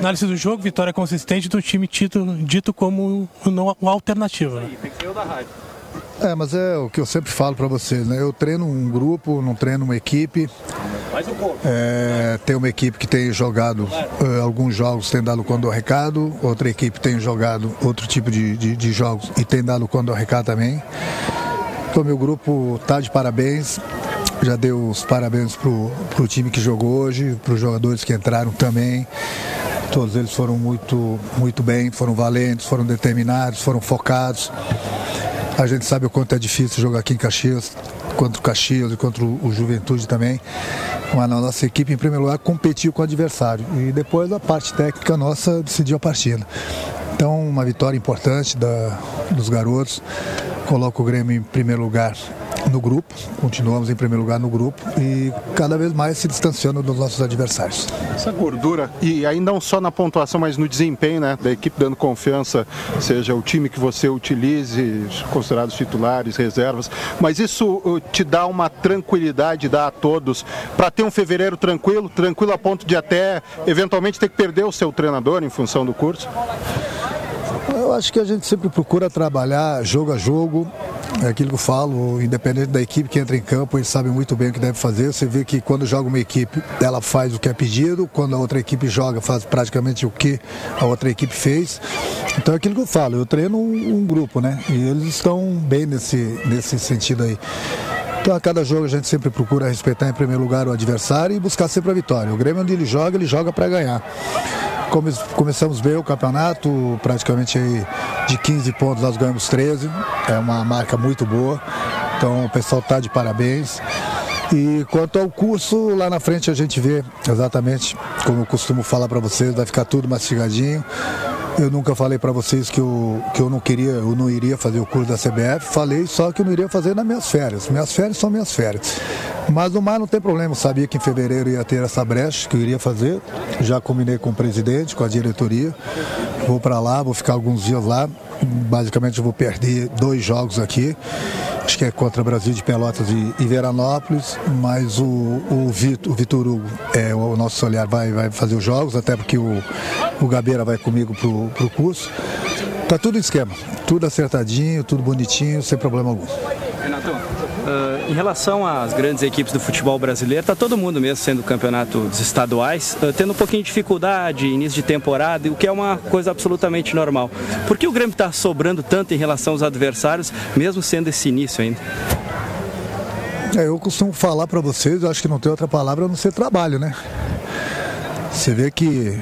Análise do jogo, vitória consistente do time dito, dito como não, uma alternativa. Né? É, mas é o que eu sempre falo para vocês, né? Eu treino um grupo, não treino uma equipe. É, tem uma equipe que tem jogado é, alguns jogos, tem dado quando o recado, outra equipe tem jogado outro tipo de, de, de jogos e tem dado quando o recado também. Então meu grupo tá de parabéns. Já deu os parabéns pro, pro time que jogou hoje, para os jogadores que entraram também. Todos eles foram muito, muito bem, foram valentes, foram determinados, foram focados. A gente sabe o quanto é difícil jogar aqui em Caxias, contra o Caxias e contra o Juventude também. Mas a nossa equipe, em primeiro lugar, competiu com o adversário. E depois a parte técnica nossa decidiu a partida. Então, uma vitória importante da, dos garotos. Coloca o Grêmio em primeiro lugar no grupo, continuamos em primeiro lugar no grupo e cada vez mais se distanciando dos nossos adversários. Essa gordura, e aí não só na pontuação, mas no desempenho né, da equipe dando confiança, seja o time que você utilize, considerados titulares, reservas, mas isso uh, te dá uma tranquilidade, dá a todos, para ter um fevereiro tranquilo, tranquilo a ponto de até eventualmente ter que perder o seu treinador em função do curso? Eu acho que a gente sempre procura trabalhar jogo a jogo, é aquilo que eu falo, independente da equipe que entra em campo, eles sabem muito bem o que deve fazer. Você vê que quando joga uma equipe, ela faz o que é pedido, quando a outra equipe joga, faz praticamente o que a outra equipe fez. Então é aquilo que eu falo, eu treino um, um grupo, né? E eles estão bem nesse, nesse sentido aí. Então, a cada jogo a gente sempre procura respeitar em primeiro lugar o adversário e buscar sempre a vitória. O Grêmio, onde ele joga, ele joga para ganhar. Come, começamos bem o campeonato, praticamente aí de 15 pontos nós ganhamos 13, é uma marca muito boa, então o pessoal está de parabéns. E quanto ao curso, lá na frente a gente vê exatamente como eu costumo falar para vocês, vai ficar tudo mastigadinho. Eu nunca falei para vocês que eu, que eu não queria, eu não iria fazer o curso da CBF. Falei só que eu não iria fazer nas minhas férias. Minhas férias são minhas férias. Mas no mar não tem problema. Eu sabia que em fevereiro ia ter essa brecha que eu iria fazer. Já combinei com o presidente, com a diretoria. Vou para lá, vou ficar alguns dias lá. Basicamente eu vou perder dois jogos aqui acho que é contra Brasil de Pelotas e, e Veranópolis, mas o, o, Vitor, o Vitor Hugo, é, o nosso olhar vai, vai fazer os jogos, até porque o, o Gabeira vai comigo pro, pro curso. Tá tudo em esquema, tudo acertadinho, tudo bonitinho, sem problema algum. Renato, uh, em relação às grandes equipes do futebol brasileiro, está todo mundo mesmo sendo campeonatos estaduais, uh, tendo um pouquinho de dificuldade, início de temporada, o que é uma coisa absolutamente normal. Por que o Grêmio está sobrando tanto em relação aos adversários, mesmo sendo esse início ainda? É, eu costumo falar para vocês, acho que não tem outra palavra a não ser trabalho, né? Você vê que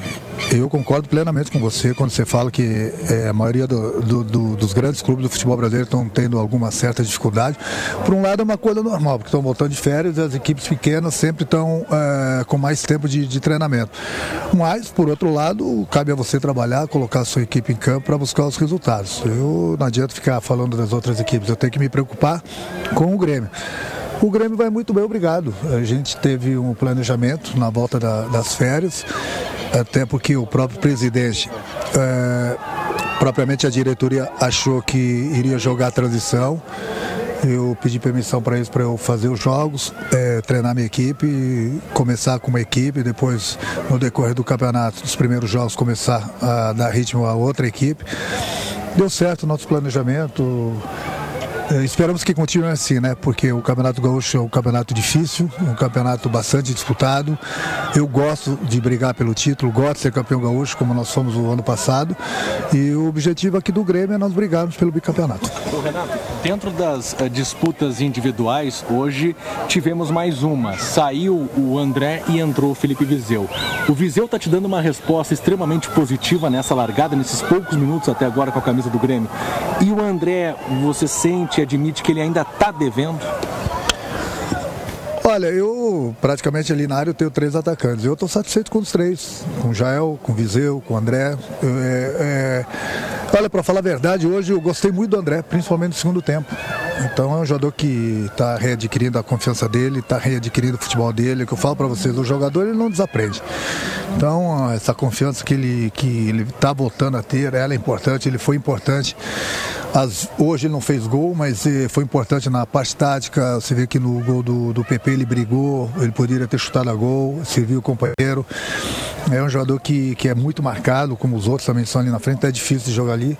eu concordo plenamente com você quando você fala que é, a maioria do, do, do, dos grandes clubes do futebol brasileiro estão tendo alguma certa dificuldade. Por um lado é uma coisa normal, porque estão voltando de férias e as equipes pequenas sempre estão é, com mais tempo de, de, treinamento. Mas, por outro lado, cabe a você trabalhar, colocar a sua equipe em campo para buscar os resultados. Eu não adianta ficar falando das outras equipes, eu tenho que me preocupar com o Grêmio. O Grêmio vai muito bem, obrigado. A gente teve um planejamento na volta da, das férias até porque o próprio presidente, é, propriamente a diretoria, achou que iria jogar a transição. Eu pedi permissão para eles para eu fazer os jogos, é, treinar minha equipe, começar com uma equipe, depois no decorrer do campeonato, dos primeiros jogos, começar a dar ritmo a outra equipe. Deu certo o nosso planejamento. É, esperamos que continue assim, né? Porque o Campeonato Gaúcho é um campeonato difícil, um campeonato bastante disputado. Eu gosto de brigar pelo título, gosto de ser campeão gaúcho, como nós fomos o ano passado. E o objetivo aqui do Grêmio é nós brigarmos pelo bicampeonato. Renato, dentro das uh, disputas individuais, hoje tivemos mais uma. Saiu o André e entrou o Felipe Vizeu. O Vizeu está te dando uma resposta extremamente positiva nessa largada, nesses poucos minutos até agora com a camisa do Grêmio. E o André, você sente admite que ele ainda está devendo? Olha, eu praticamente ali na área eu tenho três atacantes. Eu estou satisfeito com os três, com o Jael, com o Viseu, com o André. É, é... Olha, para falar a verdade, hoje eu gostei muito do André, principalmente no segundo tempo. Então é um jogador que está readquirindo a confiança dele, está readquirindo o futebol dele. O que eu falo para vocês, o jogador ele não desaprende. Então essa confiança que ele que ele está voltando a ter, ela é importante, ele foi importante As, hoje ele não fez gol, mas eh, foi importante na parte tática. Você vê que no gol do, do PP ele brigou, ele poderia ter chutado a gol, serviu o companheiro. É um jogador que, que é muito marcado, como os outros também são ali na frente, é difícil de jogar ali.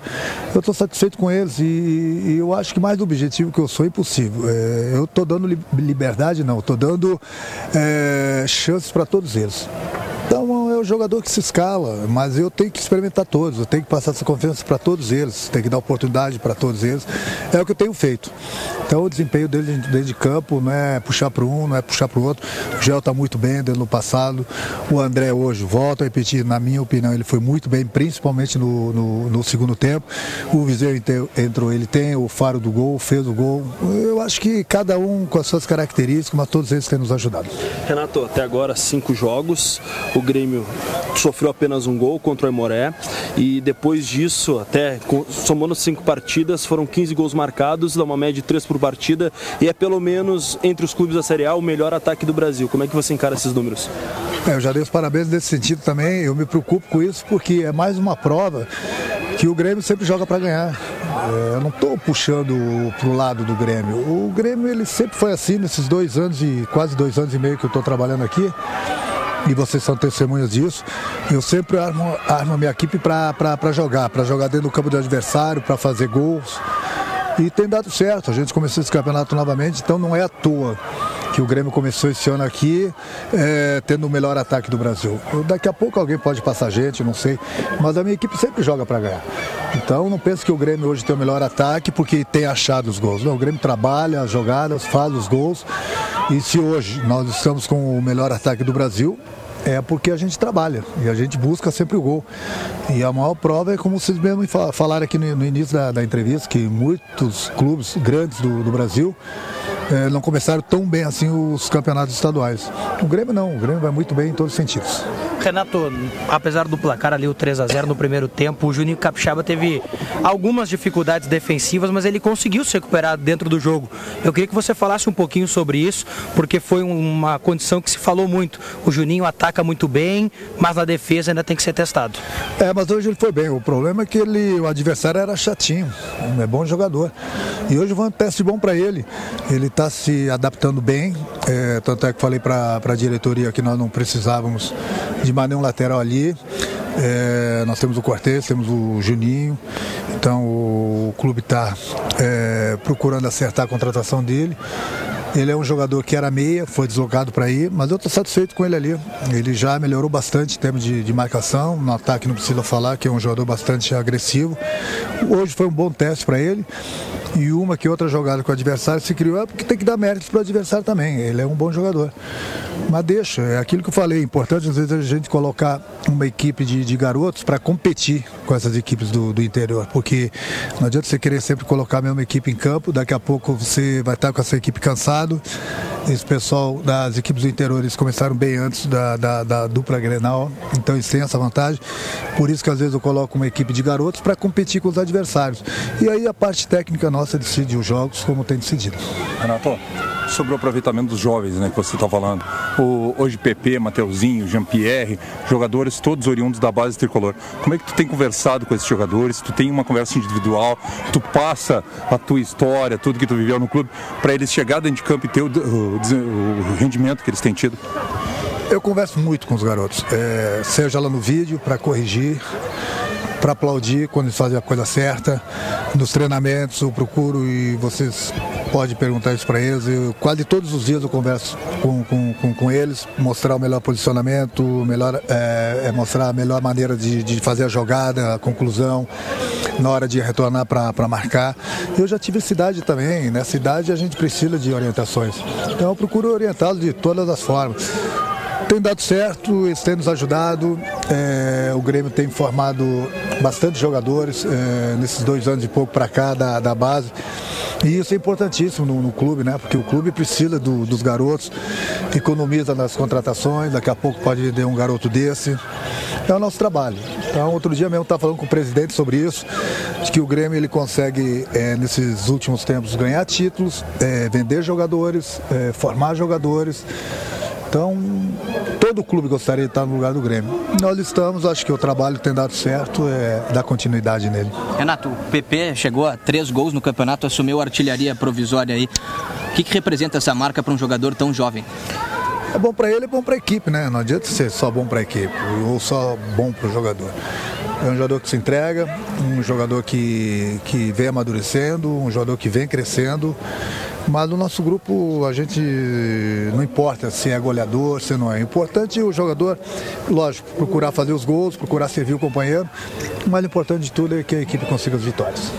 Eu estou satisfeito com eles e, e, eu acho que mais do objetivo que eu sou é impossível. É, eu estou dando liberdade, não, estou dando é, chances para todos eles. O jogador que se escala, mas eu tenho que experimentar todos, eu tenho que passar essa confiança para todos eles, tenho que dar oportunidade para todos eles. É o que eu tenho feito. Então o desempenho dele dentro de campo não é puxar para um, não é puxar para o outro. O Gel está muito bem dentro do passado. O André hoje, volto a repetir, na minha opinião, ele foi muito bem, principalmente no, no, no segundo tempo. O Viseu entrou, ele tem o faro do gol, fez o gol. Eu acho que cada um com as suas características, mas todos eles têm nos ajudado. Renato, até agora cinco jogos. O Grêmio sofreu apenas um gol contra o Emoré e depois disso, até somando cinco partidas, foram 15 gols marcados, dá uma média de três por partida e é pelo menos entre os clubes da Série A o melhor ataque do Brasil. Como é que você encara esses números? É, eu já dei os parabéns nesse sentido também, eu me preocupo com isso porque é mais uma prova que o Grêmio sempre joga para ganhar. É, eu não estou puxando para o lado do Grêmio. O Grêmio ele sempre foi assim nesses dois anos e quase dois anos e meio que eu estou trabalhando aqui e vocês são testemunhas disso. Eu sempre armo, armo a minha equipe para jogar, para jogar dentro do campo do adversário, para fazer gols. E tem dado certo. A gente começou esse campeonato novamente, então não é à toa que o Grêmio começou esse ano aqui é, tendo o melhor ataque do Brasil. Daqui a pouco alguém pode passar gente, não sei, mas a minha equipe sempre joga para ganhar. Então não penso que o Grêmio hoje tem o melhor ataque porque tem achado os gols. Não, o Grêmio trabalha as jogadas, faz os gols. E se hoje nós estamos com o melhor ataque do Brasil, é porque a gente trabalha e a gente busca sempre o gol. E a maior prova é como vocês mesmo falaram aqui no, início da, da entrevista, que muitos clubes grandes do, do Brasil é, não começaram tão bem assim os campeonatos estaduais. O Grêmio não, o Grêmio vai muito bem em todos os sentidos. Renato, apesar do placar ali, o 3 a 0 no primeiro tempo, o Juninho Capixaba teve algumas dificuldades defensivas, mas ele conseguiu se recuperar dentro do jogo. Eu queria que você falasse um pouquinho sobre isso, porque foi uma condição que se falou muito. O Juninho ataca muito bem, mas na defesa ainda tem que ser testado. É, mas hoje ele foi bem. O problema é que ele, o adversário era chatinho, é bom jogador. E hoje foi um teste bom para ele. Ele está se adaptando bem, é, tanto é que falei para a diretoria que nós não precisávamos de mais nenhum lateral ali. É, nós temos o Cortez, temos o Juninho, então o clube está é, procurando acertar a contratação dele. Ele é um jogador que era meia, foi deslocado para ir, mas eu estou satisfeito com ele ali. Ele já melhorou bastante em termos de, de, marcação, no ataque não precisa falar que é um jogador bastante agressivo. Hoje foi um bom teste para ele e uma que outra jogada com o adversário se criou é porque tem que dar méritos para o adversário também. Ele é um bom jogador. Mas deixa, é aquilo que eu falei, é importante às vezes a gente colocar uma equipe de, de garotos para competir com essas equipes do, do, interior, porque não adianta você querer sempre colocar a mesma equipe em campo, daqui a pouco você vai estar com essa equipe cansado. Esse pessoal das equipes do interior eles começaram bem antes da, da, da dupla Grenal, então eles têm essa vantagem. Por isso que às vezes eu coloco uma equipe de garotos para competir com os adversários. E aí a parte técnica nossa decide os jogos como tem decidido. Renato, sobre o aproveitamento dos jovens, né, que você está falando. O, hoje PP, Mateuzinho, Jean-Pierre, jogadores todos oriundos da base tricolor. Como é que tu tem conversado com esses jogadores? Tu tem uma conversa individual? Tu passa a tua história, tudo que tu viveu no clube, para eles chegar dentro de campo e ter o, o, o rendimento que eles têm tido? Eu converso muito com os garotos, é, seja lá no vídeo para corrigir, para aplaudir quando eles fazem a coisa certa. Nos treinamentos eu procuro e vocês podem perguntar isso para eles. Eu, quase todos os dias eu converso com, com, com, com eles, mostrar o melhor posicionamento, melhor, é, é mostrar a melhor maneira de, de fazer a jogada, a conclusão na hora de retornar para marcar. Eu já tive cidade também, nessa idade a gente precisa de orientações. Então eu procuro orientá-los de todas as formas. Tem dado certo, eles têm nos ajudado. É, o Grêmio tem formado bastante jogadores é, nesses dois anos e pouco para cá da, da base. E isso é importantíssimo no, no clube, né? Porque o clube precisa do, dos garotos, economiza nas contratações, daqui a pouco pode vender um garoto desse. É o nosso trabalho. Então, outro dia mesmo estava falando com o presidente sobre isso, de que o Grêmio ele consegue, é, nesses últimos tempos, ganhar títulos, é, vender jogadores, é, formar jogadores. Então, todo clube gostaria de estar no lugar do Grêmio. Nós estamos, acho que o trabalho tem dado certo, é dar continuidade nele. Renato, o PP chegou a três gols no campeonato, assumiu a artilharia provisória aí. O que, que representa essa marca para um jogador tão jovem? É bom para ele, é bom para a equipe, né? Não adianta ser só bom para a equipe ou só bom para o jogador. É um jogador que se entrega, um jogador que, que vem amadurecendo, um jogador que vem crescendo. Mas no nosso grupo a gente não importa se é goleador, se não é. O importante é o jogador, lógico, procurar fazer os gols, procurar servir o companheiro. Mas o importante de tudo é que a equipe consiga as vitórias.